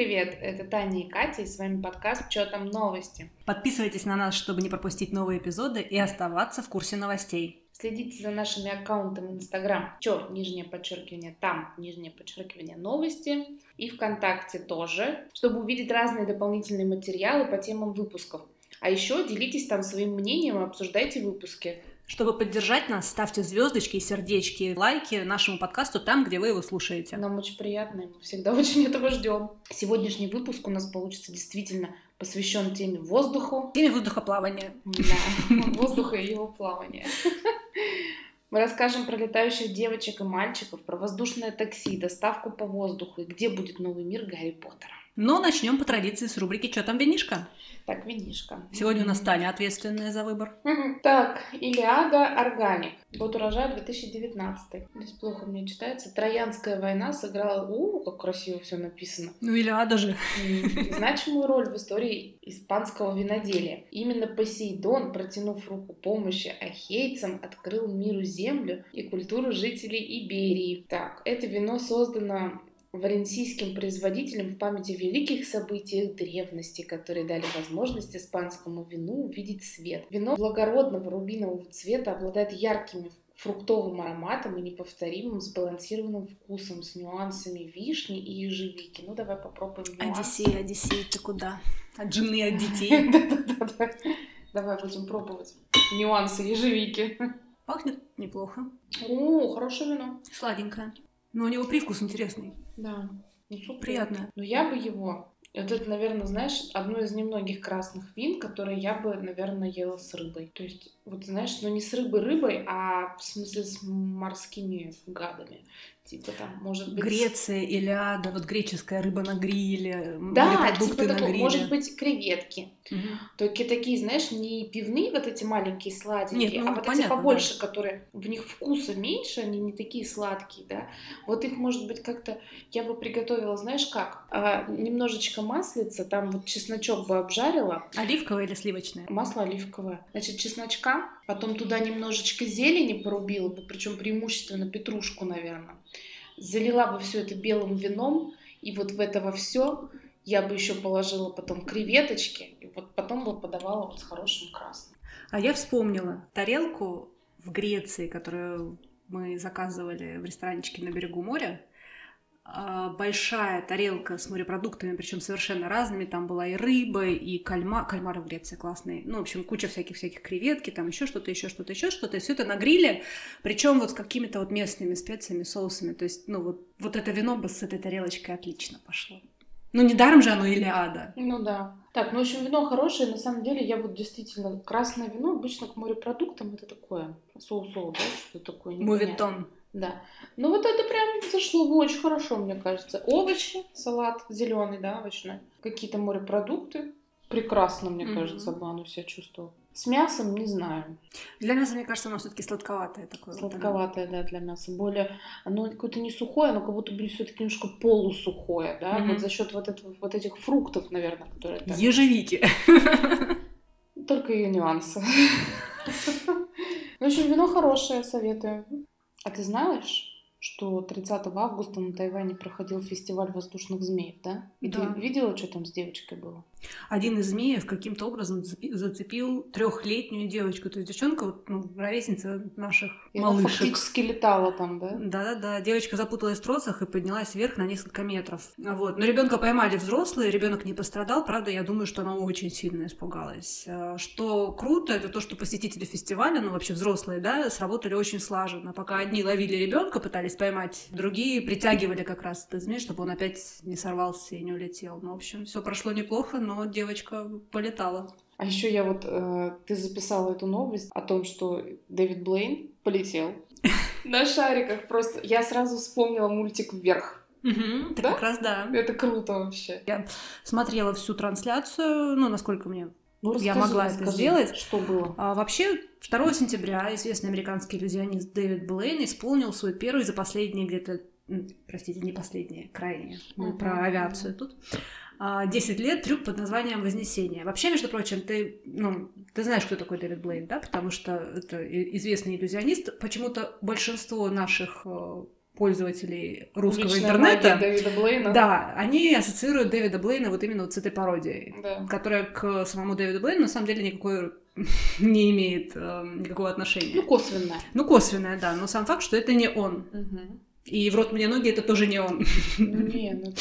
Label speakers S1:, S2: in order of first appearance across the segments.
S1: привет! Это Таня и Катя, и с вами подкаст «Чё там новости?».
S2: Подписывайтесь на нас, чтобы не пропустить новые эпизоды и оставаться в курсе новостей.
S1: Следите за нашими аккаунтами в Инстаграм, чё, нижнее подчеркивание, там, нижнее подчеркивание, новости, и ВКонтакте тоже, чтобы увидеть разные дополнительные материалы по темам выпусков. А еще делитесь там своим мнением и обсуждайте выпуски.
S2: Чтобы поддержать нас, ставьте звездочки, сердечки, лайки нашему подкасту там, где вы его слушаете.
S1: Нам очень приятно, и мы всегда очень этого ждем. Сегодняшний выпуск у нас получится действительно посвящен теме воздуху.
S2: Теме воздухоплавания.
S1: Да, воздуха и его плавания. Мы расскажем про летающих девочек и мальчиков, про воздушное такси, доставку по воздуху и где будет новый мир Гарри Поттера.
S2: Но начнем по традиции с рубрики «Чё там винишка?».
S1: Так, винишка.
S2: Сегодня у нас Таня ответственная за выбор.
S1: Так, Илиада Органик. Год урожая 2019. Здесь плохо мне читается. Троянская война сыграла... У, как красиво все написано.
S2: Ну, Илиада же.
S1: Значимую роль в истории испанского виноделия. Именно Посейдон, протянув руку помощи ахейцам, открыл миру землю и культуру жителей Иберии. Так, это вино создано валенсийским производителям в памяти великих событиях древности, которые дали возможность испанскому вину увидеть свет. Вино благородного рубинового цвета обладает яркими фруктовым ароматом и неповторимым сбалансированным вкусом с нюансами вишни и ежевики. Ну, давай попробуем
S2: нюансы. Одиссей, Одиссей, ты куда? От жены, от детей.
S1: Давай будем пробовать нюансы ежевики.
S2: Пахнет неплохо.
S1: О, хорошее вино.
S2: Сладенькое. Но у него привкус интересный.
S1: Да. Ну, супер.
S2: Приятно.
S1: Но я бы его... Вот это, наверное, знаешь, одно из немногих красных вин, которые я бы, наверное, ела с рыбой. То есть, вот знаешь, ну не с рыбой-рыбой, а в смысле с морскими гадами. Типа там, может быть...
S2: Греция, Илиада, вот греческая рыба на гриле,
S1: Да, типа такого, может быть, креветки. Угу. Только такие, знаешь, не пивные вот эти маленькие сладенькие, Нет, ну, а вот понятно, эти побольше, да. которые в них вкуса меньше, они не такие сладкие, да. Вот их, может быть, как-то я бы приготовила, знаешь как? А, немножечко маслица, там вот чесночок бы обжарила.
S2: Оливковое или сливочное?
S1: Масло оливковое. Значит, чесночка, потом туда немножечко зелени порубила бы, причем преимущественно петрушку, наверное залила бы все это белым вином, и вот в это во все я бы еще положила потом креветочки, и вот потом бы подавала вот с хорошим красным.
S2: А я вспомнила тарелку в Греции, которую мы заказывали в ресторанчике на берегу моря. А, большая тарелка с морепродуктами, причем совершенно разными. Там была и рыба, и кальмар. Кальмары в Греции классные. Ну, в общем, куча всяких-всяких креветки, там еще что-то, еще что-то, еще что-то. И все это на гриле, причем вот с какими-то вот местными специями, соусами. То есть, ну, вот, вот это вино бы с этой тарелочкой отлично пошло. Ну, недаром же оно Илиада.
S1: Ну да. Так, ну, в общем, вино хорошее. На самом деле, я вот действительно... Красное вино обычно к морепродуктам это такое. Соус-соус, да? Что такое?
S2: Мувитон.
S1: Да. Ну вот это прям зашло очень хорошо, мне кажется. Овощи, салат зеленый, да, овощной. Какие-то морепродукты. Прекрасно, мне mm-hmm. кажется, оно себя чувствовало. С мясом не знаю.
S2: Для мяса, мне кажется, оно все-таки сладковатое такое.
S1: Сладковатое, вот да, для мяса. Более, оно какое-то не сухое, оно как будто бы все-таки немножко полусухое, да, mm-hmm. вот за счет вот, этого, вот этих фруктов, наверное, которые.
S2: Там... Ежевики.
S1: Только ее нюансы. В общем, вино хорошее, советую. А ты знаешь, что 30 августа на Тайване проходил фестиваль воздушных змеев, да? И да. ты видела, что там с девочкой было?
S2: Один из змеев каким-то образом зацепил трехлетнюю девочку. То есть девчонка, вот, ну, ровесница наших и малышек. Она
S1: фактически летала там, да?
S2: Да-да-да. Девочка запуталась в тросах и поднялась вверх на несколько метров. Вот. Но ребенка поймали взрослые, ребенок не пострадал. Правда, я думаю, что она очень сильно испугалась. А, что круто, это то, что посетители фестиваля, ну вообще взрослые, да, сработали очень слаженно. Пока одни ловили ребенка, пытались поймать, другие притягивали как раз этот змей, чтобы он опять не сорвался и не улетел. Ну, в общем, все прошло неплохо, но девочка полетала.
S1: А еще я вот, э, ты записала эту новость о том, что Дэвид Блейн полетел на шариках. Просто я сразу вспомнила мультик «Вверх».
S2: Угу, да? как раз да.
S1: Это круто вообще.
S2: Я смотрела всю трансляцию, ну, насколько мне
S1: ну,
S2: расскажи, я могла
S1: расскажи,
S2: это сделать.
S1: Что было?
S2: А, вообще, 2 сентября известный американский иллюзионист Дэвид Блейн исполнил свой первый за последние где-то простите, не последние, крайние, мы uh-huh. про авиацию тут, 10 а, лет трюк под названием «Вознесение». Вообще, между прочим, ты, ну, ты знаешь, кто такой Дэвид Блейн, да? Потому что это известный иллюзионист. Почему-то большинство наших э, пользователей русского
S1: Личная
S2: интернета.
S1: Дэвида Блейна.
S2: Да, они ассоциируют Дэвида Блейна вот именно вот с этой пародией,
S1: Да.
S2: которая к самому Дэвиду Блейну на самом деле никакой не имеет э, никакого отношения.
S1: Ну, косвенно.
S2: Ну, косвенное, да, но сам факт, что это не он.
S1: Мгм.
S2: И в рот мне ноги это тоже не он.
S1: Ну, не, ну.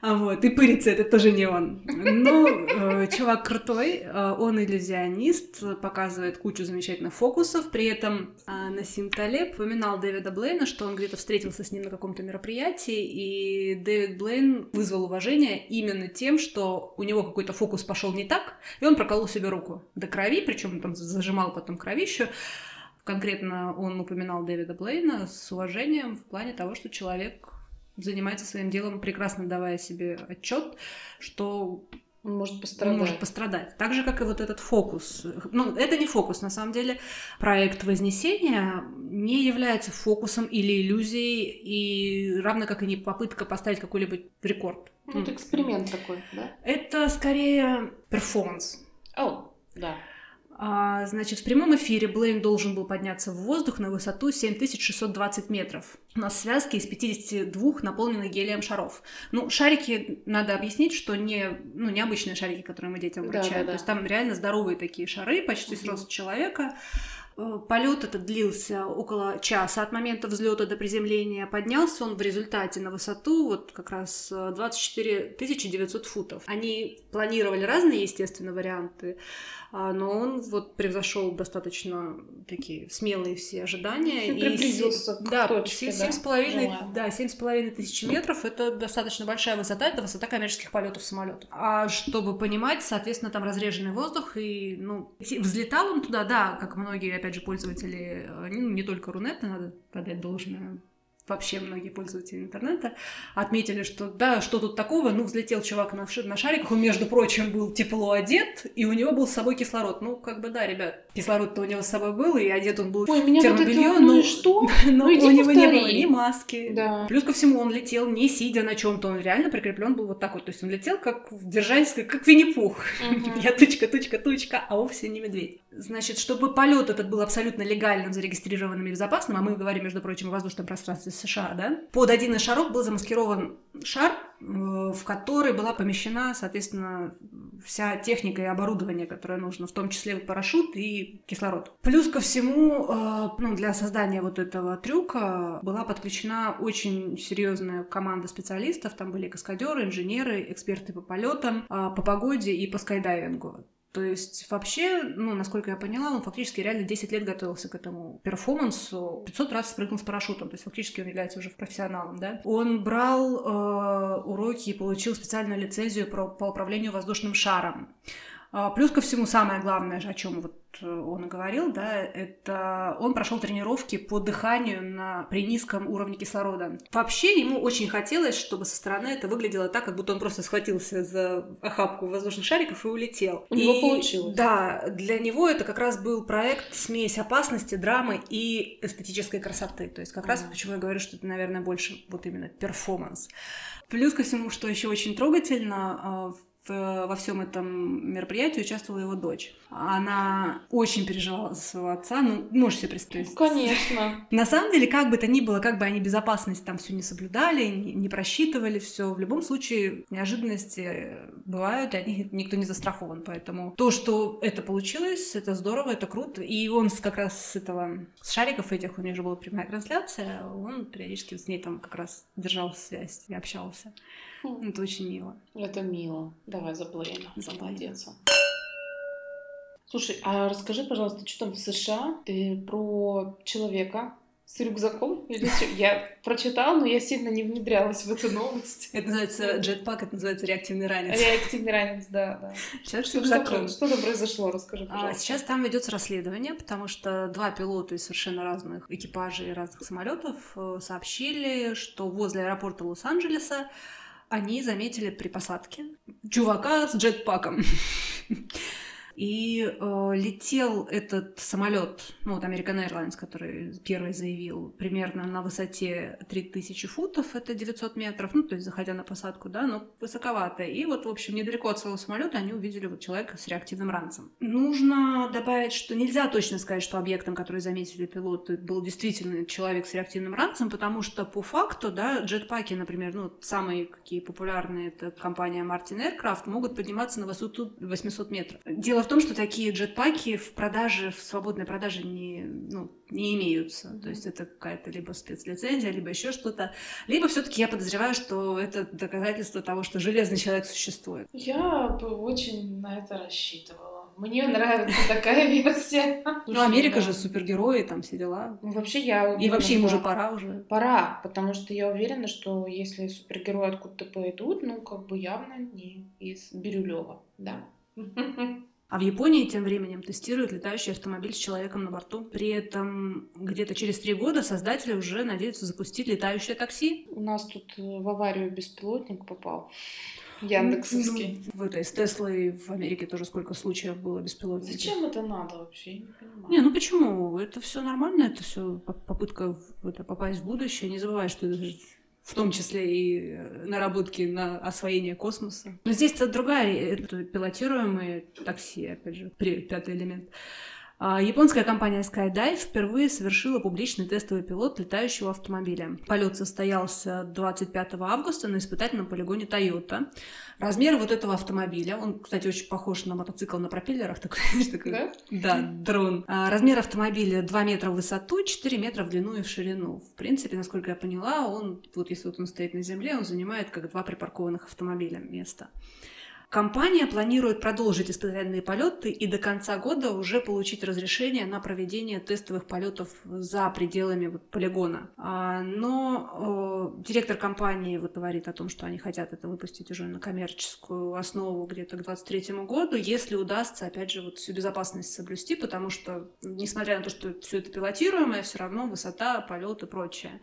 S2: А вот, и пырится это тоже не он. Но э, чувак крутой, э, он иллюзионист, показывает кучу замечательных фокусов. При этом э, Насим Талеб упоминал Дэвида Блейна, что он где-то встретился с ним на каком-то мероприятии, и Дэвид Блейн вызвал уважение именно тем, что у него какой-то фокус пошел не так, и он проколол себе руку до крови, причем там зажимал потом кровищу. Конкретно он упоминал Дэвида Блейна с уважением в плане того, что человек занимается своим делом, прекрасно давая себе отчет, что
S1: Он может
S2: он
S1: пострадать.
S2: может пострадать. Так же, как и вот этот фокус. Ну, это не фокус, на самом деле. Проект Вознесения не является фокусом или иллюзией, и равно как и не попытка поставить какой-либо рекорд.
S1: Ну, это эксперимент такой, да?
S2: Это скорее перформанс.
S1: О, да.
S2: А, значит, в прямом эфире Блейн должен был подняться в воздух на высоту 7620 метров на связке из 52 наполненных гелием шаров. Ну, шарики, надо объяснить, что не, ну, необычные шарики, которые мы детям
S1: Да,
S2: вручаем.
S1: да, да.
S2: То есть там реально здоровые такие шары, почти с роста человека. Э, Полет этот длился около часа от момента взлета до приземления. Поднялся он в результате на высоту вот как раз э, 24 900 футов. Они планировали разные, естественно, варианты, а, но он вот превзошел достаточно такие смелые все ожидания.
S1: И приблизился к
S2: да,
S1: точке,
S2: семь-
S1: да,
S2: семь с половиной,
S1: желаемой.
S2: да, семь с половиной тысяч метров. Это достаточно большая высота, это высота коммерческих полетов самолетов. А чтобы понимать, соответственно, там разреженный воздух и, ну, взлетал он туда, да, как многие, опять же, пользователи, э, ну, не только Рунета, надо подать должное, вообще многие пользователи интернета отметили, что да, что тут такого, ну, взлетел чувак на, на шариках, он, между прочим, был тепло одет, и у него был с собой кислород. Ну, как бы, да, ребят, кислород-то у него с собой был, и одет он был
S1: Ой,
S2: в
S1: меня вот это,
S2: термобелье,
S1: ну
S2: но,
S1: и что?
S2: но
S1: Ну,
S2: у него не
S1: повтори.
S2: было ни маски.
S1: Да.
S2: Плюс ко всему, он летел не сидя на чем-то, он реально прикреплен был вот так вот. То есть он летел как держась, как, как Винни-Пух.
S1: Мгм.
S2: Я тучка, тучка, тучка, а вовсе не медведь. Значит, чтобы полет этот был абсолютно легальным, зарегистрированным и безопасным, а мы говорим, между прочим, о воздушном пространстве США, да, под один из шаров был замаскирован шар, э, в который была помещена, соответственно, вся техника и оборудование, которое нужно, в том числе парашют и кислород. Плюс ко всему, э, ну, для создания вот этого трюка была подключена очень серьезная команда специалистов. Там были каскадеры, инженеры, эксперты по полетам, э, по погоде и по скайдайвингу. То есть вообще, ну, насколько я поняла, он фактически реально 10 лет готовился к этому перформансу. 500 раз спрыгнул с парашютом, то есть фактически он является уже профессионалом, да. Он брал э, уроки и получил специальную лицензию про- по управлению воздушным шаром. А, Плюс ко всему, самое главное, о чем вот он говорил, да, это он прошел тренировки по дыханию на, при низком уровне кислорода. Вообще ему очень хотелось, чтобы со стороны это выглядело так, как будто он просто схватился за охапку воздушных шариков и улетел.
S1: У него
S2: И,
S1: получилось.
S2: Да, для него это как раз был проект смесь опасности, драмы и эстетической красоты. То есть как раз
S1: Мгм.
S2: почему я говорю, что это, наверное, больше вот именно перформанс. Плюс ко всему, что еще очень трогательно, а, в- во всем этом мероприятии участвовала его дочь. Она очень переживала за своего отца. Ну, можешь себе представить.
S1: Конечно.
S2: На самом деле, как бы то ни было, как бы они безопасность там все не соблюдали, не, не просчитывали все, в любом случае неожиданности бывают, и от них никто не застрахован. Поэтому то, что это получилось, это здорово, это круто. И он как раз с этого, с шариков этих, у них же была прямая трансляция, он периодически с ней там как раз держал связь и общался.
S1: Хм,
S2: Это очень мило.
S1: Это мило. Давай за Блейна.
S2: За.
S1: Молодец. Слушай, а расскажи, пожалуйста, что там в США? Ты про человека с рюкзаком? Или? Я прочитала, но я сильно не внедрялась в эту новость.
S2: Это называется джетпак, это называется реактивный ранец.
S1: Реактивный ранец, да, да.
S2: Сейчас
S1: Что,
S2: что
S1: что, там произошло? Расскажи,
S2: А,
S1: пожалуйста.
S2: Сейчас там ведется расследование, потому что два пилота из совершенно разных экипажей разных самолетов э, сообщили, что возле аэропорта Лос-Анджелеса они заметили при посадке чувака с джетпаком. И э, летел этот самолет, ну вот American Airlines, который первый заявил, примерно на высоте 3000 футов, это 900 метров, ну то есть заходя на посадку, да, но высоковато. И вот, в общем, недалеко от своего самолета они увидели вот человека с реактивным ранцем. Нужно добавить, что нельзя точно сказать, что объектом, который заметили пилоты, был действительно человек с реактивным ранцем, потому что по факту, да, джетпаки, например, ну самые какие популярные, это компания Martin Aircraft, могут подниматься на высоту 800 метров. Дело в том, что такие джетпаки в продаже, в свободной продаже не, ну, не имеются. То есть это какая-то либо спецлицензия, либо еще что-то. Либо все-таки я подозреваю, что это доказательство того, что железный человек существует.
S1: Я бы очень на это рассчитывала. Мне нравится такая версия.
S2: Ну, Америка же супергерои, там все дела.
S1: Ну, вообще я
S2: И вообще им уже пора уже.
S1: Пора, потому что я уверена, что если супергерои откуда-то пойдут, ну, как бы явно не из Бирюлева, да.
S2: А в Японии тем временем тестируют летающий автомобиль с человеком на борту. При этом где-то через три года создатели уже надеются запустить летающее такси.
S1: У нас тут в аварию беспилотник попал. Яндексовский.
S2: Ну, в этой с Теслой в Америке тоже сколько случаев было беспилотников.
S1: Зачем это надо вообще? Я не понимаю.
S2: Не, ну почему? Это все нормально, это все попытка это, попасть в будущее. Не забывай, что это в том числе и э, наработки на освоение космоса. Но здесь это другая, это пилотируемые такси, опять же, пятый элемент. А, японская компания Skydive впервые совершила публичный тестовый пилот летающего автомобиля. Полет состоялся 25 августа на испытательном полигоне Toyota. Размер вот этого автомобиля, он, кстати, очень похож на мотоцикл на пропеллерах, такой, такой да? да, дрон. А, размер автомобиля 2 метра в высоту, 4 метра в длину и в ширину. В принципе, насколько я поняла, он, вот если вот он стоит на земле, он занимает как два припаркованных автомобиля места. Компания планирует продолжить испытательные полеты и до конца года уже получить разрешение на проведение тестовых полетов за пределами полигона. А, но э, директор компании вот говорит о том, что они хотят это выпустить уже на коммерческую основу где-то к 2023 году, если удастся, опять же, вот всю безопасность соблюсти, потому что, несмотря на то, что все это пилотируемое, все равно высота, полет и прочее.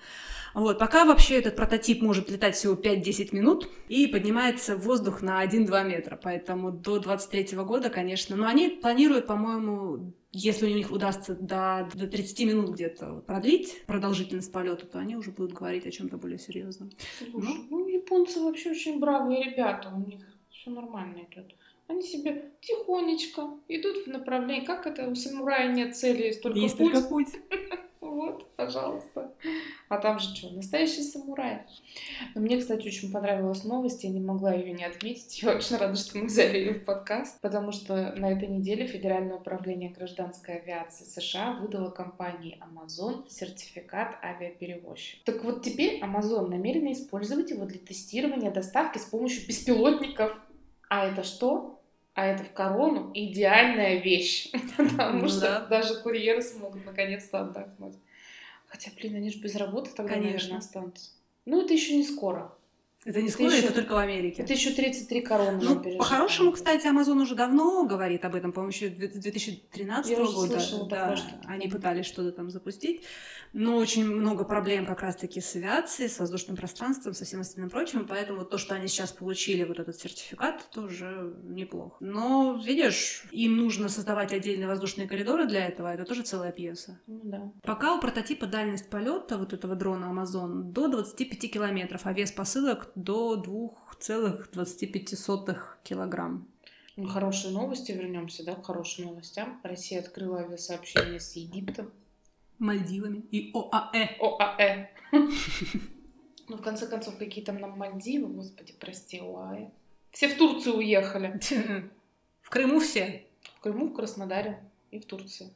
S2: Вот. Пока вообще этот прототип может летать всего 5-10 минут и поднимается в воздух на 1-2 метра метра, поэтому до 23 года, конечно. Но они планируют, по-моему, если у них удастся до, до 30 минут где-то продлить продолжительность полета, то они уже будут говорить о чем-то более серьезном.
S1: Слушай, ну, ну, японцы вообще очень бравые ребята, у них все нормально идет. Они себе тихонечко идут в направлении, как это у самурая нет цели, столько
S2: Есть
S1: путь.
S2: только путь.
S1: Вот, пожалуйста. А там же что, настоящий самурай. Но мне, кстати, очень понравилась новость, я не могла ее не отметить. Я очень рада, что мы взяли ее в подкаст, потому что на этой неделе Федеральное управление гражданской авиации США выдало компании Amazon сертификат авиаперевозчик. Так вот теперь Amazon намерена использовать его для тестирования доставки с помощью беспилотников. А это что? а это в корону идеальная вещь, потому ну, что да. даже курьеры смогут наконец-то отдохнуть. Хотя, блин, они же без работы тогда, Конечно. наверное, останутся. Ну, это еще не скоро.
S2: Это не скоро, это, только в Америке.
S1: Это еще 33 короны.
S2: Ну, по-хорошему, кстати, Amazon уже давно говорит об этом, по-моему, еще 2013
S1: Я
S2: года.
S1: Слышала
S2: да,
S1: что
S2: они пытались что-то там запустить. Но очень много проблем как раз-таки с авиацией, с воздушным пространством, со всем остальным прочим. Поэтому то, что они сейчас получили вот этот сертификат, тоже неплохо. Но, видишь, им нужно создавать отдельные воздушные коридоры для этого. Это тоже целая пьеса.
S1: Ну, да.
S2: Пока у прототипа дальность полета вот этого дрона Amazon до 25 километров, а вес посылок до 2,25 килограмм.
S1: Хорошие новости, вернемся, да, к хорошим новостям. Россия открыла авиасообщение с Египтом.
S2: Мальдивами и ОАЭ.
S1: ОАЭ. Ну, в конце концов, какие там нам Мальдивы, господи, прости, ОАЭ. Все в Турцию уехали.
S2: В Крыму все.
S1: В Крыму, в Краснодаре и в Турции.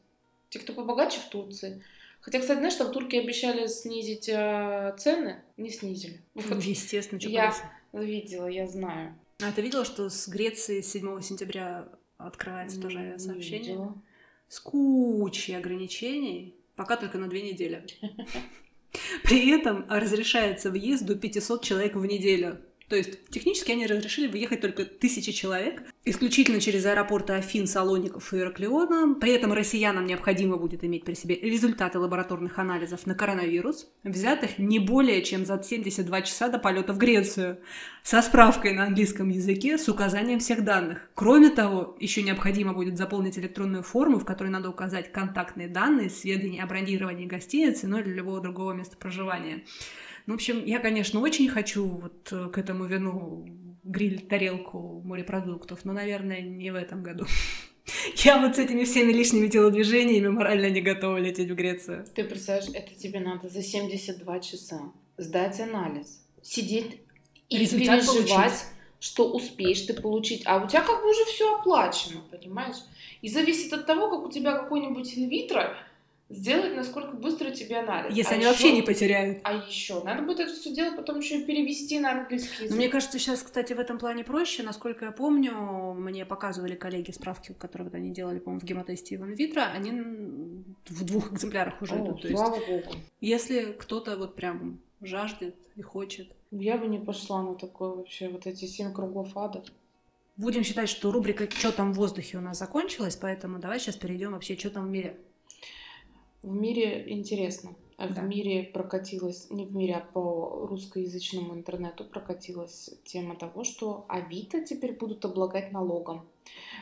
S1: Те, кто побогаче в Турции. Хотя, кстати, знаешь, что в Турке обещали снизить э, цены, не снизили.
S2: Вот, Естественно, что
S1: Я видела, я знаю.
S2: А ты видела, что с Греции 7 сентября открывается тоже авиасообщение?
S1: Видела.
S2: С кучей ограничений, пока только на две недели. При этом разрешается въезд до 500 человек в неделю. То есть технически они разрешили выехать только тысячи человек, исключительно через аэропорты Афин, Салоников и Ираклиона. При этом россиянам необходимо будет иметь при себе результаты лабораторных анализов на коронавирус, взятых не более чем за 72 часа до полета в Грецию, со справкой на английском языке с указанием всех данных. Кроме того, еще необходимо будет заполнить электронную форму, в которой надо указать контактные данные, сведения о бронировании гостиницы, ну или любого другого места проживания. Ну, в общем, я, конечно, очень хочу вот э, к этому вину гриль тарелку морепродуктов, но, наверное, не в этом году. Я вот с этими всеми лишними телодвижениями морально не готова лететь в Грецию.
S1: Ты представляешь, это тебе надо за 72 часа сдать анализ, сидеть и Результат переживать, получить. что успеешь ты получить. А у тебя как бы уже все оплачено, понимаешь? И зависит от того, как у тебя какой-нибудь инвитро, сделать, насколько быстро тебе анализ.
S2: Если а они еще, вообще не потеряют.
S1: А еще надо будет это все дело потом еще и перевести на английский язык.
S2: Но мне кажется, сейчас, кстати, в этом плане проще. Насколько я помню, мне показывали коллеги справки, которые вот они делали, по-моему, в гемотесте и в инвитро, они в двух экземплярах уже
S1: О,
S2: идут.
S1: То слава есть, богу.
S2: Если кто-то вот прям жаждет и хочет.
S1: Я бы не пошла на такое вообще, вот эти семь кругов ада.
S2: Будем считать, что рубрика «Что там в воздухе» у нас закончилась, поэтому давай сейчас перейдем вообще «Что там в мире».
S1: В мире интересно. А да. В мире прокатилась, не в мире, а по русскоязычному интернету прокатилась тема того, что Авито теперь будут облагать налогом.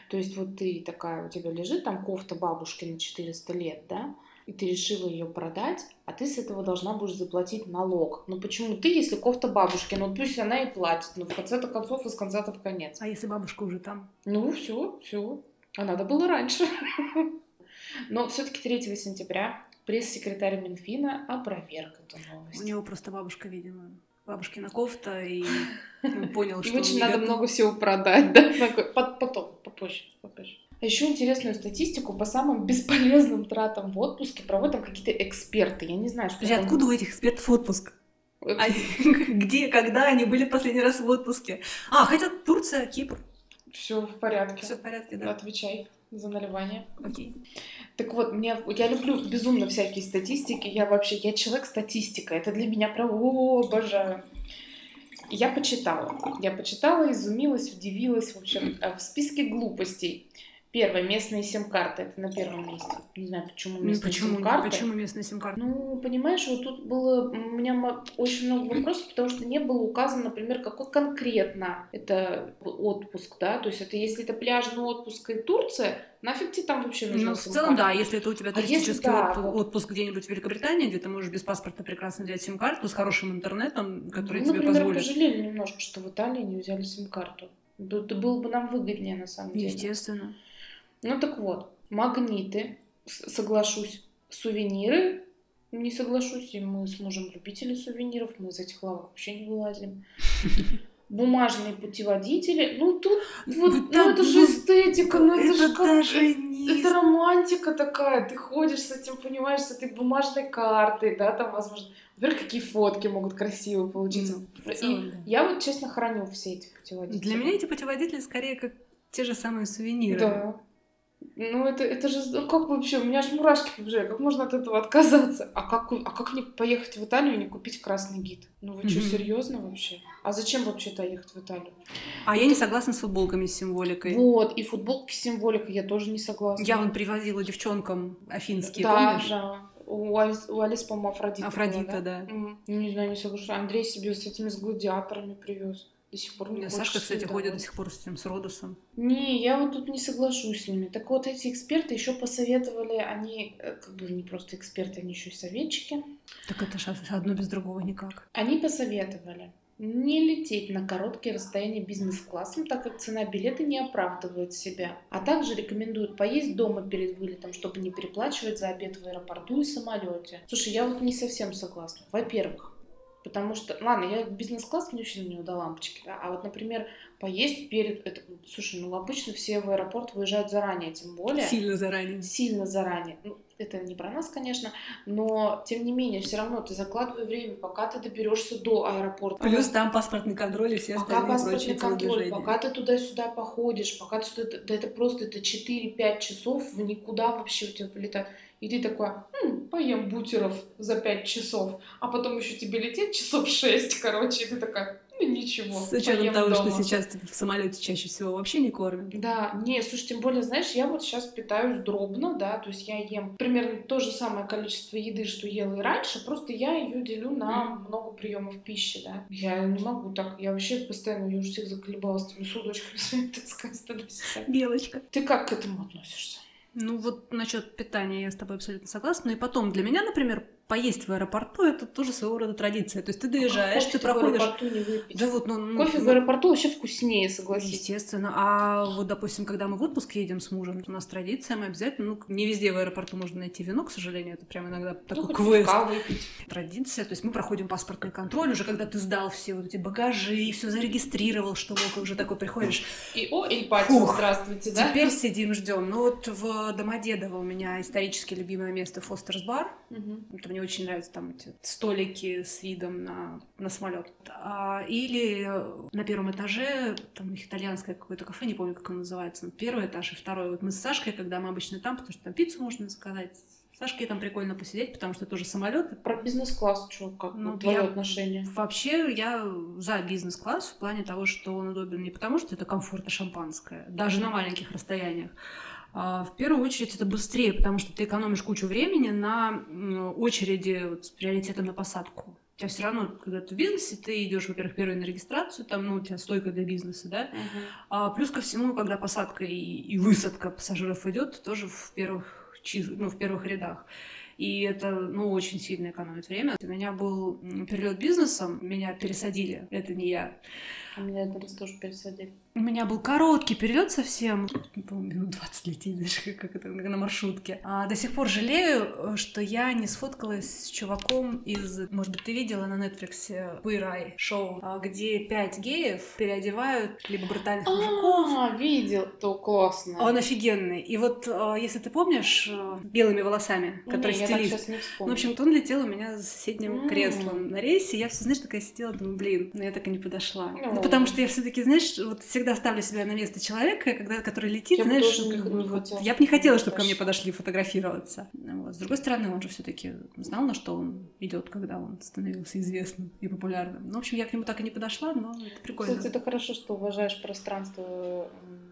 S1: То есть вот ты такая, у тебя лежит там кофта бабушки на 400 лет, да, и ты решила ее продать, а ты с этого должна будешь заплатить налог. Но почему ты, если кофта бабушки, ну пусть она и платит, но в конце-то концов, из конца-то в конец.
S2: А если бабушка уже там?
S1: Ну, все, все. А надо было раньше. Но все-таки 3 сентября пресс-секретарь Минфина опроверг эту новость.
S2: У него просто бабушка, видимо, бабушкина кофта, и он понял, что...
S1: очень надо много всего продать, да? Потом, попозже, попозже. А еще интересную статистику по самым бесполезным тратам в отпуске проводят какие-то эксперты. Я не знаю, что...
S2: Откуда у этих экспертов отпуск? Где, когда они были последний раз в отпуске? А, хотя Турция, Кипр.
S1: Все в порядке.
S2: Все в порядке, да.
S1: Отвечай за наливание.
S2: Окей.
S1: Так вот, мне, я люблю безумно всякие статистики. Я вообще, я человек статистика. Это для меня прям, о, обожаю. Я почитала. Я почитала, изумилась, удивилась. В общем, э, в списке глупостей Первое, местные сим-карты, это на первом месте. Не знаю, почему
S2: ну, местные почему, сим-карты. Почему местные сим-карты?
S1: Ну, понимаешь, вот тут было, у меня очень много вопросов, потому что не было указано, например, какой конкретно это отпуск, да, то есть это если это пляжный отпуск и Турция, нафиг тебе там вообще нужно
S2: Ну, в целом, да, если это у тебя туристический а если, да, отпуск где-нибудь в Великобритании, где ты можешь без паспорта прекрасно взять сим-карту с хорошим интернетом, который ну, тебе например, позволит...
S1: пожалели немножко, что в Италии не взяли сим-карту. Это было бы нам выгоднее, на самом деле.
S2: Естественно.
S1: Ну так вот, магниты, соглашусь, сувениры, не соглашусь, и мы с мужем любители сувениров, мы из этих лавок вообще не вылазим. Бумажные путеводители, ну тут вот, ну, ну это же эстетика, ну это, это же как, даже не... это романтика такая, ты ходишь с этим, понимаешь, с этой бумажной картой, да, там, возможно, во какие фотки могут красивые получиться. Mm, и да. я вот, честно, храню все эти путеводители.
S2: Для меня эти путеводители скорее как те же самые сувениры.
S1: Да. Ну, это, это же, ну, как вообще, у меня аж мурашки побежали, как можно от этого отказаться? А как, а как не поехать в Италию и не купить красный гид? Ну, вы mm-hmm. что, серьезно вообще? А зачем вообще-то ехать в Италию?
S2: А вот я не согласна с футболками с символикой.
S1: Вот, и футболки с символикой я тоже не согласна.
S2: Я вон привозила девчонкам афинские,
S1: да,
S2: помнишь?
S1: Да, у Алис, у Алис по-моему, Афродита.
S2: Афродита, была, да.
S1: да. Mm. Не знаю, не соглашусь. Андрей себе с этими с гладиаторами привез до сих пор не
S2: Сашка, кстати, ходит до сих пор с этим, с Родосом.
S1: Не, я вот тут не соглашусь с ними. Так вот, эти эксперты еще посоветовали, они э, как бы не просто эксперты, они еще и советчики.
S2: Так это же одно без другого никак.
S1: Они посоветовали не лететь на короткие расстояния бизнес-классом, так как цена билета не оправдывает себя. А также рекомендуют поесть дома перед вылетом, чтобы не переплачивать за обед в аэропорту и самолете. Слушай, я вот не совсем согласна. Во-первых, Потому что, ладно, я бизнес-класс мне вообще не до лампочки, да, а вот, например, поесть перед... Это, слушай, ну обычно все в аэропорт выезжают заранее, тем более...
S2: Сильно заранее.
S1: Сильно заранее. Ну, это не про нас, конечно, но тем не менее, все равно ты закладывай время, пока ты доберешься до аэропорта.
S2: Плюс там паспортный контроль и все
S1: пока остальные паспортный контроль, пока ты туда-сюда походишь, пока ты сюда, да это просто это 4-5 часов в никуда вообще у тебя вылетает. И ты такой, М, поем бутеров за 5 часов, а потом еще тебе лететь часов 6, короче, и ты такая, Ничего.
S2: С учетом того, что
S1: дома.
S2: сейчас в самолете чаще всего вообще не кормят.
S1: Да, не, слушай, тем более, знаешь, я вот сейчас питаюсь дробно, да, то есть я ем примерно то же самое количество еды, что ела и раньше, просто я ее делю на много приемов пищи, да. Я не могу так, я вообще постоянно, я уже всех заколебалась этими судочками своими таскать.
S2: Белочка.
S1: Ты как к этому относишься?
S2: Ну вот насчет питания я с тобой абсолютно согласна. Ну и потом, для меня, например, поесть в аэропорту это тоже своего рода традиция. То есть ты доезжаешь,
S1: Кофе
S2: ты проходишь.
S1: в аэропорту не выпить.
S2: Да вот, ну, ну,
S1: Кофе в
S2: ну,
S1: аэропорту вообще вкуснее, согласись.
S2: Естественно. А вот, допустим, когда мы в отпуск едем с мужем, у нас традиция, мы обязательно, ну, не везде в аэропорту можно найти вино, к сожалению, это прям иногда
S1: Ну,
S2: такой
S1: хоть
S2: квест.
S1: выпить.
S2: Традиция, то есть мы проходим паспортный контроль, уже когда ты сдал все вот эти багажи, все зарегистрировал, что мог, уже такой приходишь.
S1: И о, Эльпатио,
S2: Фух.
S1: здравствуйте, да?
S2: Теперь сидим, ждем. Ну вот в Домодедово у меня исторически любимое место Фостерс бар.
S1: Мгм.
S2: Это мне очень нравятся там эти столики с видом на, на самолет. А, или на первом этаже, там у них итальянское какое-то кафе, не помню, как оно называется, но первый этаж и второй. Вот мы с Сашкой, когда мы обычно там, потому что там пиццу можно заказать, с Сашкой там прикольно посидеть, потому что тоже самолет.
S1: Про бизнес-класс, что, как
S2: Ну,
S1: твое
S2: я-
S1: отношение?
S2: Вообще я за бизнес-класс в плане того, что он удобен не потому, что это комфорт и шампанское, даже на маленьких расстояниях. А в первую очередь это быстрее, потому что ты экономишь кучу времени на очереди вот, с приоритетом на посадку. У тебя все равно, когда ты в бизнесе, ты идешь, во-первых, первый на регистрацию, там, ну, у тебя стойка для бизнеса, да,
S1: Мгм.
S2: а плюс ко всему, когда посадка и, и высадка пассажиров идет, тоже в первых, ну, в первых рядах. И это, ну, очень сильно экономит время. У меня был перелет бизнесом, меня пересадили, это не я.
S1: А меня раз тоже пересадили.
S2: У меня был короткий перелет совсем, не помню, минут 20 лететь, знаешь, как, это, как на маршрутке. А, до сих пор жалею, э, что я не сфоткалась с чуваком из, может быть, ты видела на Netflix Queer Eye шоу, а, где пять геев переодевают либо брутальных мужиков,
S1: А, видел, то классно.
S2: Он офигенный. И вот, э, если ты помнишь, э, белыми волосами,
S1: Не,
S2: который
S1: я так
S2: стилист.
S1: не
S2: Ну, в общем-то, он летел у меня за соседним
S1: М.
S2: креслом на рейсе. Я все, знаешь, такая сидела, думаю, блин, но я так и не подошла.
S1: Ну.
S2: Ну, потому что я все-таки, знаешь, вот всегда ставлю себя на место человека, когда, который летит,
S1: Я бы
S2: знаешь, как
S1: не-
S2: бы
S1: не
S2: вот я бы не хотела, чтобы ко мне подошли фотографироваться. Вот. С другой стороны, он же все-таки знал, на что он идет, когда он становился известным и популярным. Ну, в общем, я к нему так и не подошла, но это прикольно.
S1: Кстати, это хорошо, что уважаешь пространство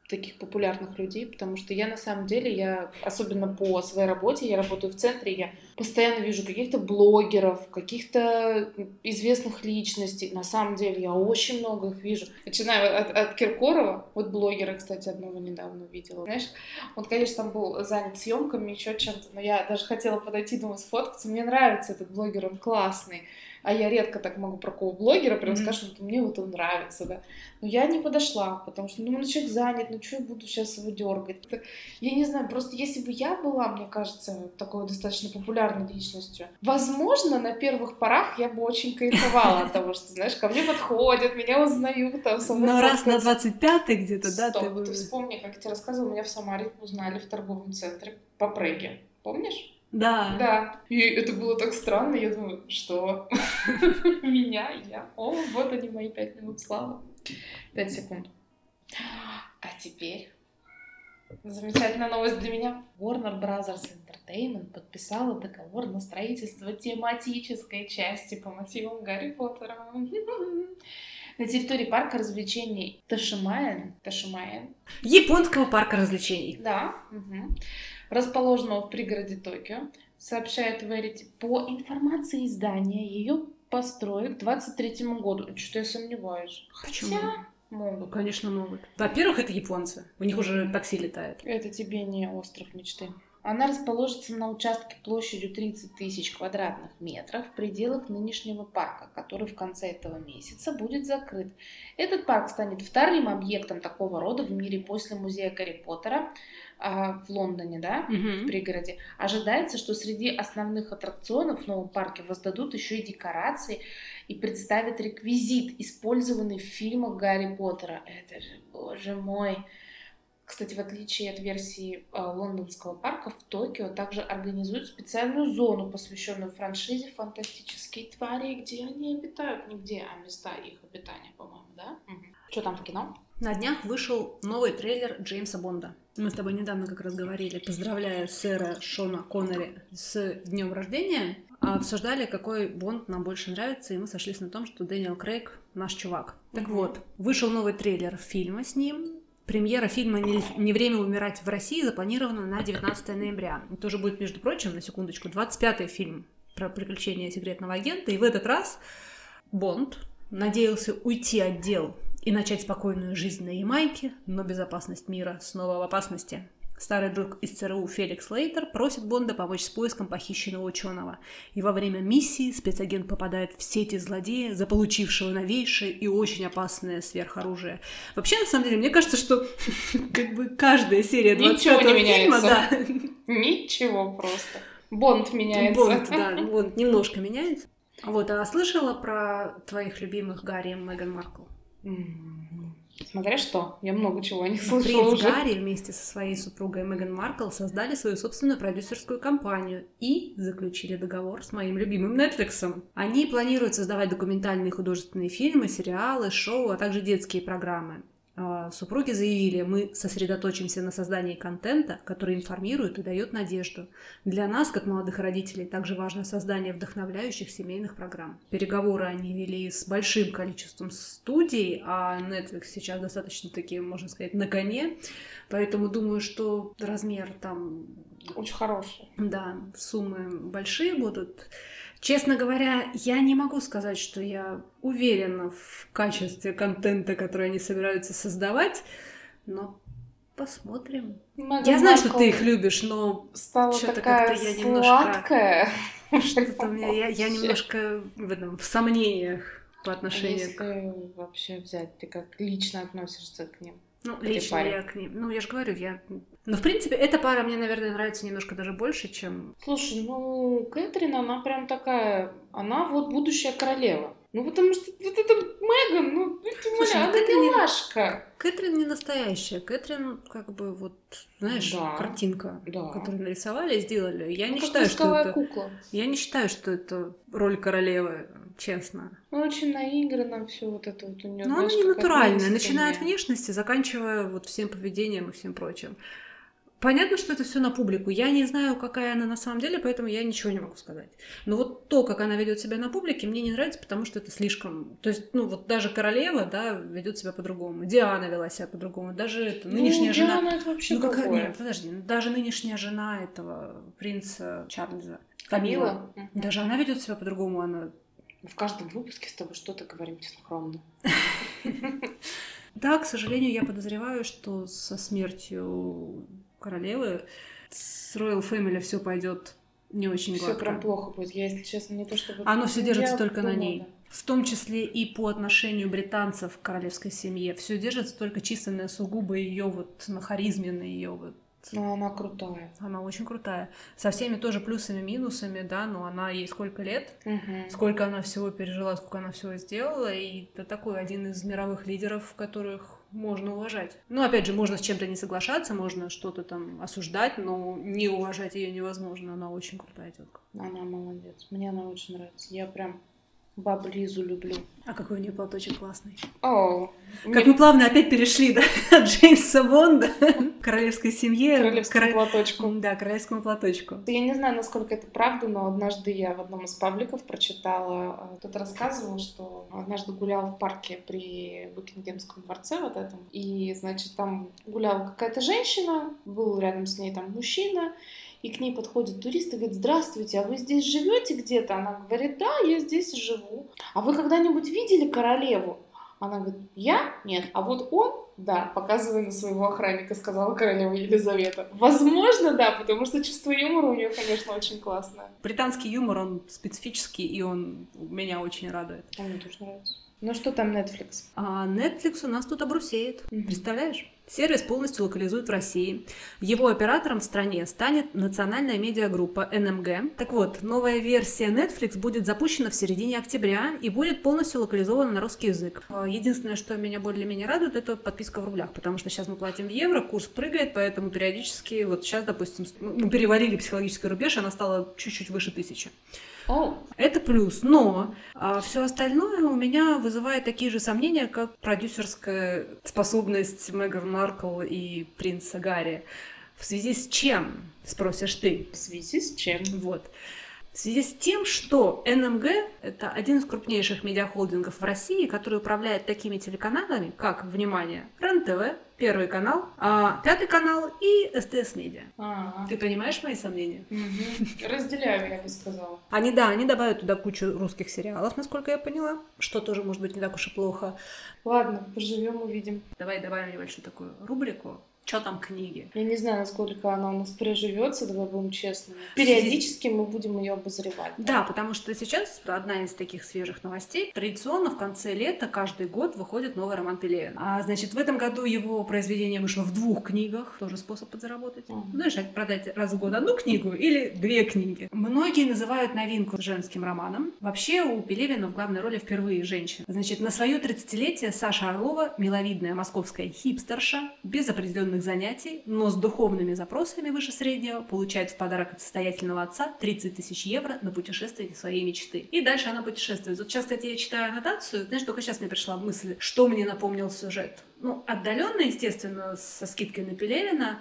S1: таких популярных людей, потому что я на самом деле, я особенно по своей работе, я работаю в центре, я постоянно вижу каких-то блогеров, каких-то известных личностей. На самом деле я очень много их вижу. Начиная от, от Киркорова, вот блогера, кстати, одного недавно видела. Знаешь, он, конечно, там был занят съемками, еще чем-то, но я даже хотела подойти, думаю, сфоткаться. Мне нравится этот блогер, он классный. А я редко так могу про кого блогера прям
S2: Мгм.
S1: скажу, что мне вот он нравится, да. Но я не подошла, потому что, ну, человек занят, ну, что я буду сейчас его дергать? Я не знаю, просто если бы я была, мне кажется, такой достаточно популярной личностью, возможно, на первых порах я бы очень кайфовала от того, что, знаешь, ко мне подходят, меня узнают, там, со мной
S2: Но раз на
S1: фоткаются.
S2: 25-й где-то, да, ты...
S1: ты вспомни, как я тебе рассказывала, меня в Самаре узнали в торговом центре по преге. Помнишь?
S2: Да.
S1: Да. И это было так странно. Я думаю, что? Меня, я. О, вот они мои пять минут славы. Пять секунд. А теперь замечательная новость для меня. Warner Brothers Entertainment подписала договор на строительство тематической части по мотивам Гарри Поттера. На территории парка развлечений Ташимаен, Ташимаен,
S2: Японского парка развлечений.
S1: да, мгм. Расположенного в пригороде Токио, сообщает Verity. По информации издания, ее построят к 23 году. Что-то я сомневаюсь.
S2: Почему?
S1: Хотя
S2: Ну,
S1: могут.
S2: конечно, могут. Во-первых, это японцы. У них уже такси летает.
S1: Это тебе не остров мечты. Она расположится на участке площадью 30 тысяч квадратных метров в пределах нынешнего парка, который в конце этого месяца будет закрыт. Этот парк станет вторым объектом такого рода в мире после музея Гарри Поттера в Лондоне, да? в
S2: Мгм.
S1: пригороде. Ожидается, что среди основных аттракционов в новом парке воздадут еще и декорации и представят реквизит, использованный в фильмах Гарри Поттера. Это же, боже мой. Кстати, в отличие от версии а, лондонского парка, в Токио также организуют специальную зону, посвященную франшизе «Фантастические твари», где они обитают. Не где, а места их обитания, по-моему, да? Что там в кино?
S2: На днях вышел новый трейлер Джеймса Бонда. Мы с тобой недавно как раз говорили, поздравляя сэра Шона Коннери с днем рождения. обсуждали, какой Бонд нам больше нравится, и мы сошлись на том, что Дэниел Крейг наш чувак. Так
S1: Мгм.
S2: вот, вышел новый трейлер фильма с ним. Премьера фильма «Не, «Не время умирать» в России запланирована на 19 ноября. Это уже будет, между прочим, на секундочку, 25-й фильм про приключения секретного агента. И в этот раз Бонд надеялся уйти от дел и начать спокойную жизнь на Ямайке, но безопасность мира снова в опасности. Старый друг из ЦРУ Феликс Лейтер просит Бонда помочь с поиском похищенного ученого. И во время миссии спецагент попадает в сети злодея, заполучившего новейшее и очень опасное сверхоружие. Вообще, на самом деле, мне кажется, что как бы каждая серия
S1: Ничего
S2: 25
S1: не
S2: фильма,
S1: меняется.
S2: да,
S1: Ничего просто. Бонд меняется.
S2: Бонд, да, Бонд немножко меняется. Вот, а слышала про твоих любимых Гарри и Меган Маркл?
S1: Смотря что, я много чего о них
S2: Принц
S1: слышала уже.
S2: Гарри вместе со своей супругой Меган Маркл создали свою собственную продюсерскую компанию и заключили договор с моим любимым Netflix. Они планируют создавать документальные художественные фильмы, сериалы, шоу, а также детские программы. А, Супруги заявили, мы сосредоточимся на создании контента, который информирует и дает надежду. Для нас, как молодых родителей, также важно создание вдохновляющих семейных программ. Переговоры они вели с большим количеством студий, а Netflix сейчас достаточно таки, можно сказать, на коне. Поэтому думаю, что размер там
S1: Очень хороший.
S2: да, суммы большие будут. Честно говоря, я не могу сказать, что я уверена в качестве контента, который они собираются создавать, но посмотрим.
S1: Меган
S2: я знаю, что ты их любишь, но что-то как-то я немножко- что-то у меня, я, я немножко в, этом, в сомнениях по отношению к...
S1: Если вообще взять, ты как лично относишься к ним?
S2: Ну, лично
S1: паре?
S2: я к ним... Ну, я же говорю, я... Но, в принципе, эта пара мне, наверное, нравится немножко даже больше, чем...
S1: Слушай, ну, Кэтрин, она прям такая, она вот будущая королева. Ну, потому что вот это Меган, ну, ты
S2: Слушай, ну,
S1: она
S2: Кэтрин не-
S1: милашка.
S2: Кэтрин не настоящая. Кэтрин, как бы, вот, знаешь,
S1: Да.
S2: картинка,
S1: Да.
S2: которую нарисовали и сделали. Я
S1: Ну,
S2: не считаю, что это...
S1: кукла.
S2: Я не считаю, что это роль королевы, честно.
S1: Ну, очень наигранно все вот это вот у нее.
S2: Но она не натуральная, начиная от внешности, заканчивая вот всем поведением и всем прочим. Понятно, что это все на публику. Я не знаю, какая она на самом деле, поэтому я ничего не могу сказать. Но вот то, как она ведет себя на публике, мне не нравится, потому что это слишком. То есть, ну вот даже королева, да, ведет себя по-другому. Диана вела себя по-другому. Даже это, нынешняя
S1: ну,
S2: жена.
S1: Диана это вообще
S2: Ну какая? Нет, подожди, ну, даже нынешняя жена этого принца Чарльза.
S1: Камила? Мгм.
S2: Даже она ведет себя по-другому, она.
S1: В каждом выпуске с тобой что-то говорим синхронно.
S2: Да, к сожалению, я подозреваю, что со смертью королевы с Royal Family все пойдет не очень
S1: Все
S2: гладко.
S1: прям плохо будет. Я, если честно, не то чтобы...
S2: Оно все держится
S1: Я
S2: только на
S1: думала,
S2: ней.
S1: да.
S2: В том числе и по отношению британцев к королевской семье. Все держится только чисто на сугубо ее вот на харизме, на ее вот
S1: Но она крутая.
S2: Она очень крутая. Со всеми тоже плюсами, минусами, да, но она ей сколько лет,
S1: Мгм.
S2: сколько она всего пережила, сколько она всего сделала, и это такой один из мировых лидеров, которых можно уважать. Ну, опять же, можно с чем-то не соглашаться, можно что-то там осуждать, но не уважать ее невозможно. Она очень крутая тетка.
S1: Она молодец. Мне она очень нравится. Я прям бабу Лизу люблю.
S2: А какой у нее платочек классный.
S1: О,
S2: Как мы плавно опять перешли, да, от Джеймса Бонда к королевской семье.
S1: королевскому
S2: король-
S1: платочку.
S2: Да, королевскому платочку.
S1: Я не знаю, насколько это правда, но однажды я в одном из пабликов прочитала, кто-то рассказывал, что однажды гулял в парке при Букингемском дворце вот этом, и, значит, там гуляла какая-то женщина, был рядом с ней там мужчина, и к ней подходит турист и говорит, здравствуйте, а вы здесь живете где-то? Она говорит, да, я здесь живу. А вы когда-нибудь видели королеву? Она говорит, я? Нет. А вот он? Да, показывая на своего охранника, сказала королева Елизавета. Возможно, да, потому что чувство юмора у нее, конечно, очень классное.
S2: Британский юмор, он специфический, и он меня очень радует.
S1: А Мне тоже нравится. Ну что там Netflix?
S2: А Netflix у нас тут обрусеет.
S1: Мгм.
S2: Представляешь? Сервис полностью локализует в России. Его оператором в стране станет национальная медиагруппа NMG. Так вот, новая версия Netflix будет запущена в середине октября и будет полностью локализована на русский язык. А, Единственное, что меня более-менее радует, это подписка в рублях, потому что сейчас мы платим в евро, курс прыгает, поэтому периодически, вот сейчас, допустим, мы перевалили психологический рубеж, она стала чуть-чуть выше тысячи. Это плюс, но все остальное у меня вызывает такие же сомнения, как продюсерская способность Меган Маркл и принца Гарри. В связи с чем, спросишь ты?
S1: в связи с чем?
S2: Вот. В связи с тем, что НМГ — это один из крупнейших медиахолдингов в России, который управляет такими телеканалами, как, внимание, РЕН-ТВ, Первый канал, а, Пятый канал и СТС Медиа.
S1: А,
S2: Ты понимаешь мои сомнения?
S1: Разделяю, я бы сказала.
S2: Они, да, они добавят туда кучу русских сериалов, насколько я поняла, что тоже может быть не так уж и плохо.
S1: Ладно, поживем, увидим.
S2: Давай добавим небольшую такую рубрику. Что там книги?
S1: Я не знаю, насколько она у нас приживется, давай будем честными. Периодически мы будем ее обозревать.
S2: Да, потому что сейчас одна из таких свежих новостей. Традиционно в конце лета каждый год выходит новый роман Пелевина. А, значит, в этом году его произведение вышло в двух книгах. Тоже способ подзаработать.
S1: Мгм.
S2: Знаешь, продать раз в год одну книгу или две книги. Многие называют новинку женским романом. Вообще у Пелевина в главной роли впервые женщина. Значит, на свое 30-летие Саша Орлова, миловидная московская хипстерша, без определенных занятий, но с духовными запросами выше среднего, получает в подарок от состоятельного отца 30 тысяч евро на путешествие своей мечты. И дальше она путешествует. Вот сейчас, кстати, я читаю аннотацию, знаешь, только сейчас мне пришла мысль, что мне напомнил сюжет. Ну, отдаленно, естественно, со скидкой на Пелевина,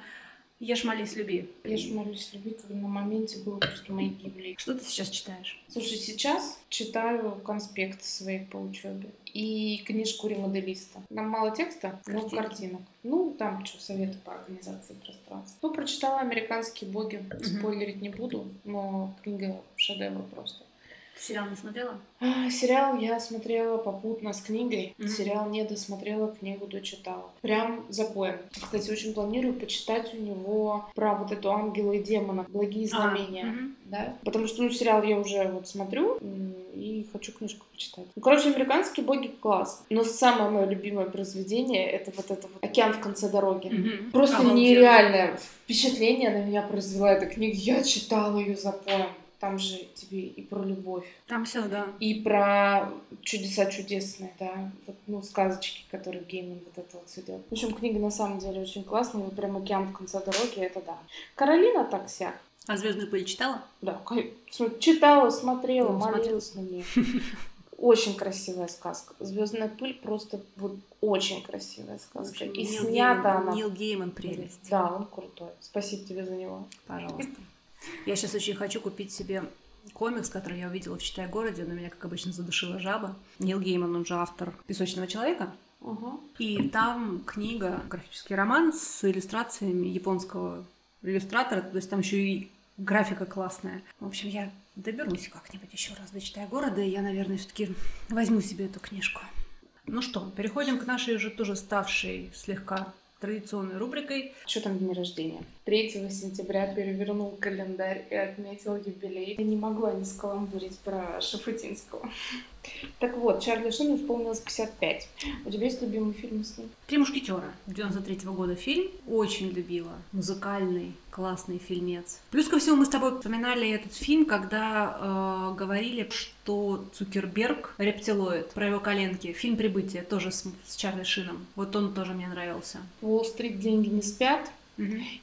S2: Ешь, молись, люби.
S1: Я же молюсь любви, когда на моменте было просто моей гибели.
S2: Что ты сейчас читаешь?
S1: Слушай, сейчас читаю конспект свои по учебе и книжку ремоделиста. Там мало текста, но
S2: Картинки.
S1: картинок. Ну, там что, советы по организации пространства. Ну, прочитала «Американские боги». Спойлерить не буду, но книга шедевр просто.
S2: Сериал не смотрела?
S1: А, Сериал я смотрела попутно с книгой.
S2: Мгм.
S1: Сериал не досмотрела, книгу дочитала. Прям запоем. Кстати, очень планирую почитать у него про вот эту ангела и демона, благие знамения.
S2: А, мгм.
S1: Да? Потому что, ну, сериал я уже вот смотрю и хочу книжку почитать. Ну, короче, американские боги класс. Но самое мое любимое произведение это вот это вот Океан в конце дороги.
S2: Мгм.
S1: Просто
S2: Обалденно.
S1: нереальное впечатление на меня произвела эта книга. Я читала ее запоем. Там же тебе и про любовь,
S2: Там все, да.
S1: и про чудеса чудесные, да, вот, ну, сказочки, которые Гейман вот это вот делает. В общем, книга на самом деле очень классная, вот прям океан в конце дороги, это да. Каролина так сяк.
S2: А звездную пыль читала?
S1: Да, читала, смотрела,
S2: Ну,
S1: молилась на нее. Очень красивая сказка. Звездная пыль просто вот очень красивая сказка. И
S2: Нил
S1: снята
S2: Гейман-
S1: она.
S2: Нил Гейман прелесть.
S1: Да, он крутой. Спасибо тебе за него.
S2: Пожалуйста. Я сейчас очень хочу купить себе комикс, который я увидела в Читай-городе, но меня, как обычно, задушила жаба. Нил Гейман, он же автор «Песочного человека».
S1: Ага.
S2: И там книга, графический роман с иллюстрациями японского иллюстратора, то есть там еще и графика классная. В общем, я доберусь как-нибудь еще раз до Читая города, и я, наверное, все-таки возьму себе эту книжку. Ну что, переходим к нашей уже тоже ставшей слегка традиционной рубрикой.
S1: Что там день рождения? 3 сентября перевернул календарь и отметил юбилей. Я не могла не скаламбурить про Шафутинского. Так вот, Чарли Шину исполнилось 55. У тебя есть любимый фильм с ним?
S2: «Три мушкетера» 93 года фильм. Очень любила. Музыкальный, классный фильмец. Плюс ко всему мы с тобой вспоминали этот фильм, когда э, говорили, что Цукерберг рептилоид, про его коленки. Фильм «Прибытие» тоже с, с Чарли Шином. Вот он тоже мне нравился.
S1: Уолл-стрит деньги не спят.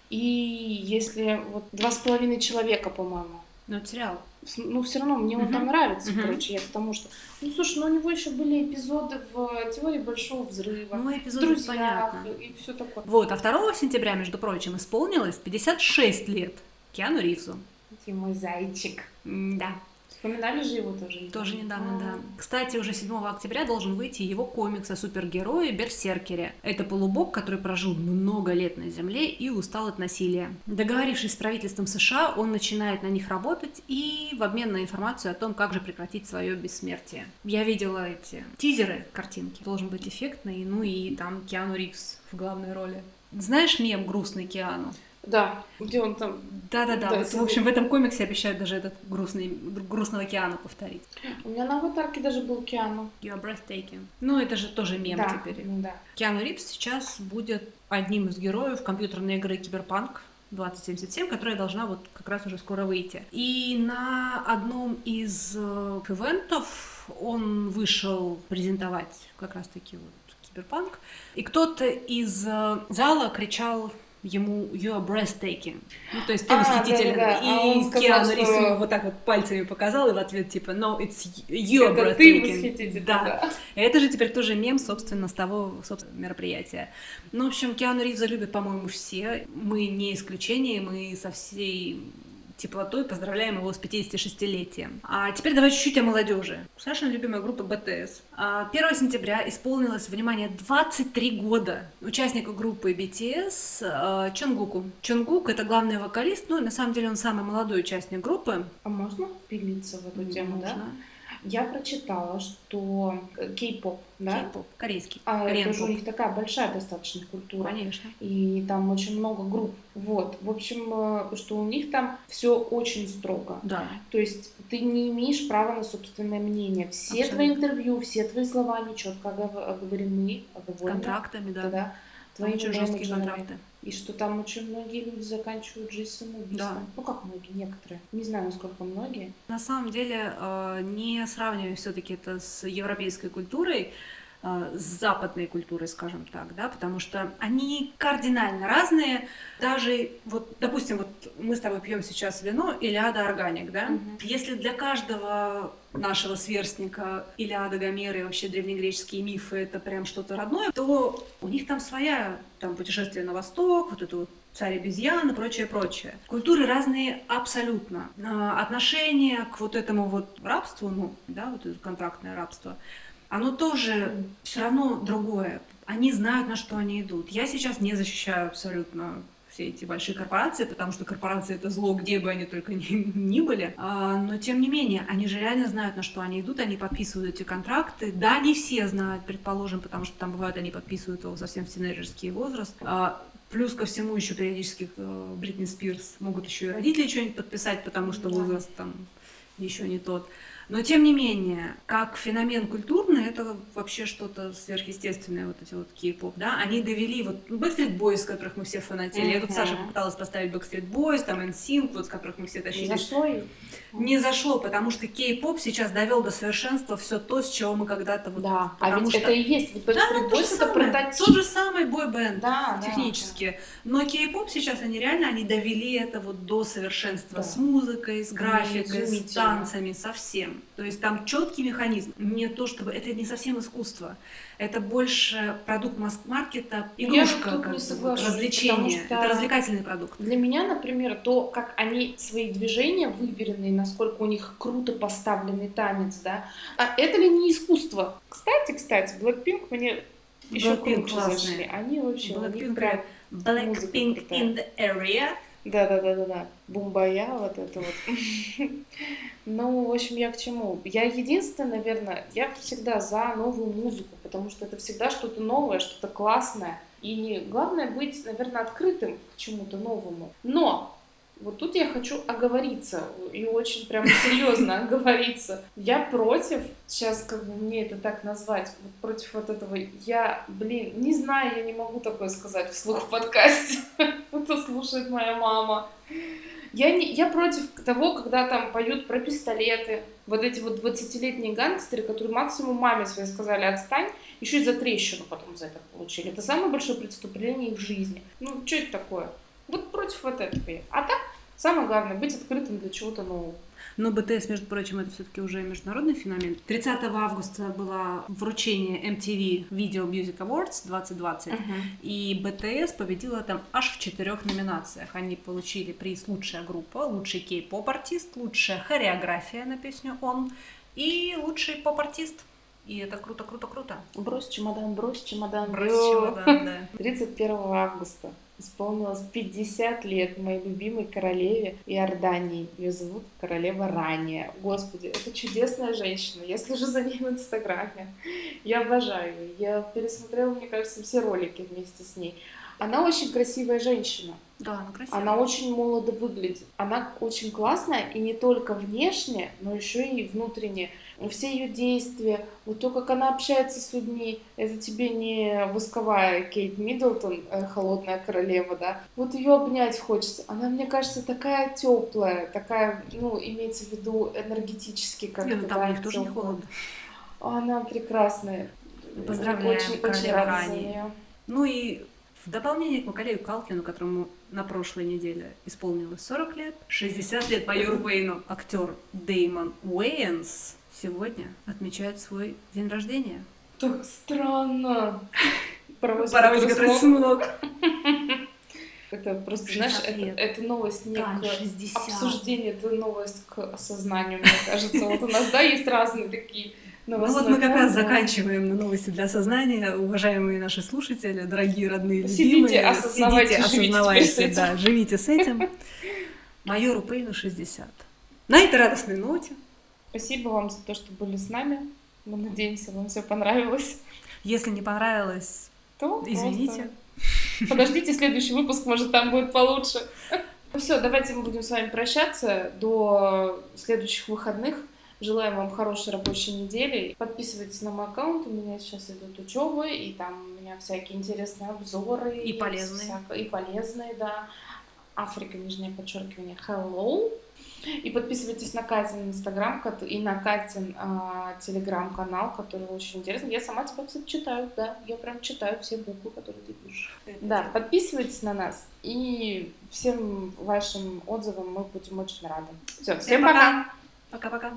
S1: И если вот два с половиной человека, по-моему.
S2: Ну, это сериал.
S1: В Ну, все равно мне он
S2: Мгм.
S1: там нравится,
S2: Мгм.
S1: короче, я к тому, что... Ну, слушай, ну у него еще были эпизоды в «Теории Большого взрыва»,
S2: Ну,
S1: в
S2: эпизоды
S1: «Друзьях»
S2: понятно.
S1: и все такое.
S2: Вот, а 2 сентября, между прочим, исполнилось 56 лет Киану Ривзу.
S1: Ты мой зайчик.
S2: Да.
S1: Вспоминали же его тоже?
S2: Тоже недавно,
S1: А.
S2: да. Кстати, уже 7 октября должен выйти его комикс о супергерое Берсеркере. Это полубог, который прожил много лет на Земле и устал от насилия. Договорившись с правительством США, он начинает на них работать и в обмен на информацию о том, как же прекратить свое бессмертие. Я видела эти тизеры, картинки. Должен быть эффектный, ну и там Киану Ривз в главной роли. Знаешь мем «Грустный Киану»?
S1: Да, где он там...
S2: Да-да-да,
S1: Да,
S2: вот, в общем, в этом комиксе обещают даже этот грустный, грустного Киану повторить.
S1: У меня на аватарке даже был Киану.
S2: You are breathtaking. Ну, это же тоже мем
S1: да,
S2: теперь.
S1: да.
S2: Киану Ривз сейчас будет одним из героев компьютерной игры Киберпанк 2077, которая должна вот как раз уже скоро выйти. И на одном из э, ивентов он вышел презентовать как раз-таки вот Киберпанк, и кто-то из э, зала кричал ему «You are breathtaking». Ну, то есть ты
S1: А,
S2: восхитителен.
S1: да-да-да.
S2: И
S1: А сказал,
S2: Киану
S1: что-
S2: вот так вот пальцами показал, и в ответ типа «No, it's you are
S1: Это ты
S2: breathtaking».
S1: восхититель.
S2: Да. Это же теперь тоже мем, собственно, с того собственно, мероприятия. Ну, в общем, Киану Ривза любят, по-моему, все. Мы не исключение, мы со всей теплотой поздравляем его с 56-летием. А теперь давай чуть-чуть о молодежи. Саша любимая группа BTS. 1 а, сентября исполнилось, внимание, 23 года участнику группы BTS а, Чонгуку. Чонгук — это главный вокалист, ну, на самом деле он самый молодой участник группы.
S1: А можно впилиться в эту тему,
S2: Можно.
S1: да? Я прочитала, что кей-поп, да?
S2: Кей-поп, корейский.
S1: А
S2: Кореан
S1: это же у них такая большая достаточно культура.
S2: Конечно.
S1: И там очень много групп. Вот. В общем, э, что у них там все очень строго.
S2: Да.
S1: То есть ты не имеешь права на собственное мнение. Все
S2: Абсолютно.
S1: твои интервью, все твои слова, они четко оговорены,
S2: С
S1: оговорены.
S2: контрактами, да.
S1: Да, Твоими
S2: очень жесткие контракты.
S1: И что там очень многие люди заканчивают жизнь самоубийством.
S2: Да.
S1: Ну как многие, некоторые. Не знаю, насколько многие.
S2: На самом деле, э, не сравнивая все-таки это с европейской культурой, западной культурой, скажем так, да, потому что они кардинально разные. Даже вот, допустим, вот мы с тобой пьем сейчас вино Илиада Органик, да.
S1: Мгм.
S2: Если для каждого нашего сверстника Илиада, Гомера и вообще древнегреческие мифы это прям что-то родное, то у них там своя там путешествие на восток, вот это вот царь обезьян и прочее, прочее. Культуры разные абсолютно. А, Отношение к вот этому вот рабству, ну, да, вот это контрактное рабство, оно тоже все равно другое. Они знают, на что они идут. Я сейчас не защищаю абсолютно все эти большие корпорации, потому что корпорации это зло, где бы они только ни, ни были. А, но тем не менее, они же реально знают, на что они идут, они подписывают эти контракты. Да, не все знают, предположим, потому что там бывает, они подписывают его совсем в тинейджерский возраст. А, Плюс ко всему еще периодически э, Бритни Спирс могут еще и родители что-нибудь подписать, потому что
S1: Да.
S2: возраст там еще не тот. Но тем не менее, как феномен культурный, это вообще что-то сверхъестественное, вот эти вот кей-поп, да, они довели вот ну, Backstreet Boys, которых мы все фанатели. Я тут. Саша попыталась поставить Backstreet Boys, там NSYNC, вот с которых мы все
S1: Не
S2: тащились.
S1: зашло.
S2: Не зашло, потому что кей-поп сейчас довел до совершенства все то, с чего мы когда-то вот...
S1: Да, а
S2: потому
S1: ведь
S2: что-
S1: это и есть. Вот
S2: Да,
S1: Backstreet
S2: ну, то же
S1: Boys это
S2: самое,
S1: прототип.
S2: тот же самый бой-бенд
S1: Да, да,
S2: технически. Но кей-поп сейчас они реально они довели это вот до совершенства
S1: Да.
S2: с музыкой, с графикой, с танцами, со всем. То есть там четкий механизм. Не то чтобы это не совсем искусство, это больше продукт масс-маркета, игрушка,
S1: тут
S2: как
S1: не соглашусь,
S2: развлечение.
S1: что-
S2: Это развлекательный продукт.
S1: Для меня, например, то, как они свои движения выверенные, насколько у них круто поставленный танец, да, а это ли не искусство? Кстати, кстати, Blackpink мне еще
S2: Blackpink
S1: круче
S2: классные.
S1: зашли. Они вообще,
S2: Blackpink. Blackpink in the area.
S1: Да-да-да-да-да. Бумбая, вот это вот. Ну, в общем, я к чему? Я единственное, наверное, я всегда за новую музыку, потому что это всегда что-то новое, что-то классное. И главное быть, наверное, открытым к чему-то новому. Но вот тут я хочу оговориться, и очень прям серьезно оговориться. Я против, сейчас как бы мне это так назвать, вот против вот этого, я, блин, не знаю, я не могу такое сказать вслух в подкасте. Это слушает моя мама. Я, не, я против того, когда там поют про пистолеты, вот эти вот 20-летние гангстеры, которые максимум маме своей сказали «отстань», еще и за трещину потом за это получили. Это самое большое преступление их жизни. Ну, что это такое? Вот против вот этого я. А так, самое главное, быть открытым для чего-то нового.
S2: Но БТС, между прочим, это все-таки уже международный феномен. 30 августа было вручение MTV Video Music Awards 2020. И БТС победила там аж в четырех номинациях. Они получили приз «Лучшая группа», «Лучший кей-поп-артист», «Лучшая хореография» на песню «Он» и «Лучший поп-артист». И это круто, круто, круто.
S1: Брось чемодан, брось чемодан.
S2: Брось чемодан, да.
S1: 31 августа исполнилось 50 лет моей любимой королеве Иордании. Ее зовут королева Рания. Господи, это чудесная женщина. Я слежу за ней в Инстаграме. Я обожаю ее. Я пересмотрела, мне кажется, все ролики вместе с ней. Она очень красивая женщина.
S2: Да, она красивая.
S1: Она очень молодо выглядит. Она очень классная и не только внешне, но еще и внутренне. Все ее действия, вот то, как она общается с людьми, это тебе не восковая Кейт Миддлтон, э, холодная королева, да. Вот ее обнять хочется. Она, мне кажется, такая теплая, такая, ну, имеется в виду энергетически как-то.
S2: Не, ну там
S1: да,
S2: у них тоже не холодно.
S1: Она прекрасная.
S2: Поздравляем
S1: очень, очень рада за нее.
S2: Ну и в дополнение к Макалею Калкину, которому на прошлой неделе исполнилось 40 лет, 60 лет майору Уэйну, актер Деймон Уэйнс сегодня отмечает свой день рождения.
S1: Так странно. Паровозик,
S2: Паровозик,
S1: который смог. Это просто, знаешь, это, это новость не к
S2: 60.
S1: обсуждению, это новость к осознанию, мне кажется. Вот у нас, да, есть разные такие
S2: ну вот мы как раз заканчиваем на новости для сознания, уважаемые наши слушатели, дорогие родные,
S1: Сидите,
S2: любимые.
S1: осознавайте,
S2: Сидите,
S1: живите
S2: осознавайте,
S1: с этим.
S2: да, живите с этим. Майору Пейну 60. На этой радостной ноте.
S1: Спасибо вам за то, что были с нами. Мы надеемся, вам все понравилось.
S2: Если не понравилось,
S1: То
S2: извините.
S1: просто Подождите следующий выпуск, может, там будет получше. Ну все, давайте мы будем с вами прощаться до следующих выходных. Желаем вам хорошей рабочей недели. Подписывайтесь на мой аккаунт. У меня сейчас идут учебы, и там у меня всякие интересные обзоры.
S2: И полезные.
S1: всяко- И полезные, да. Африка, нижнее подчеркивание, hello. И подписывайтесь на Катин инстаграм и на Катин а, телеграм-канал, который очень интересный. Я сама тебя, кстати, читаю, да. Я прям читаю все буквы, которые ты пишешь. Да, подписывайтесь на нас. И всем вашим отзывам мы будем очень рады. Все, всем,
S2: Всем пока. Пока-пока.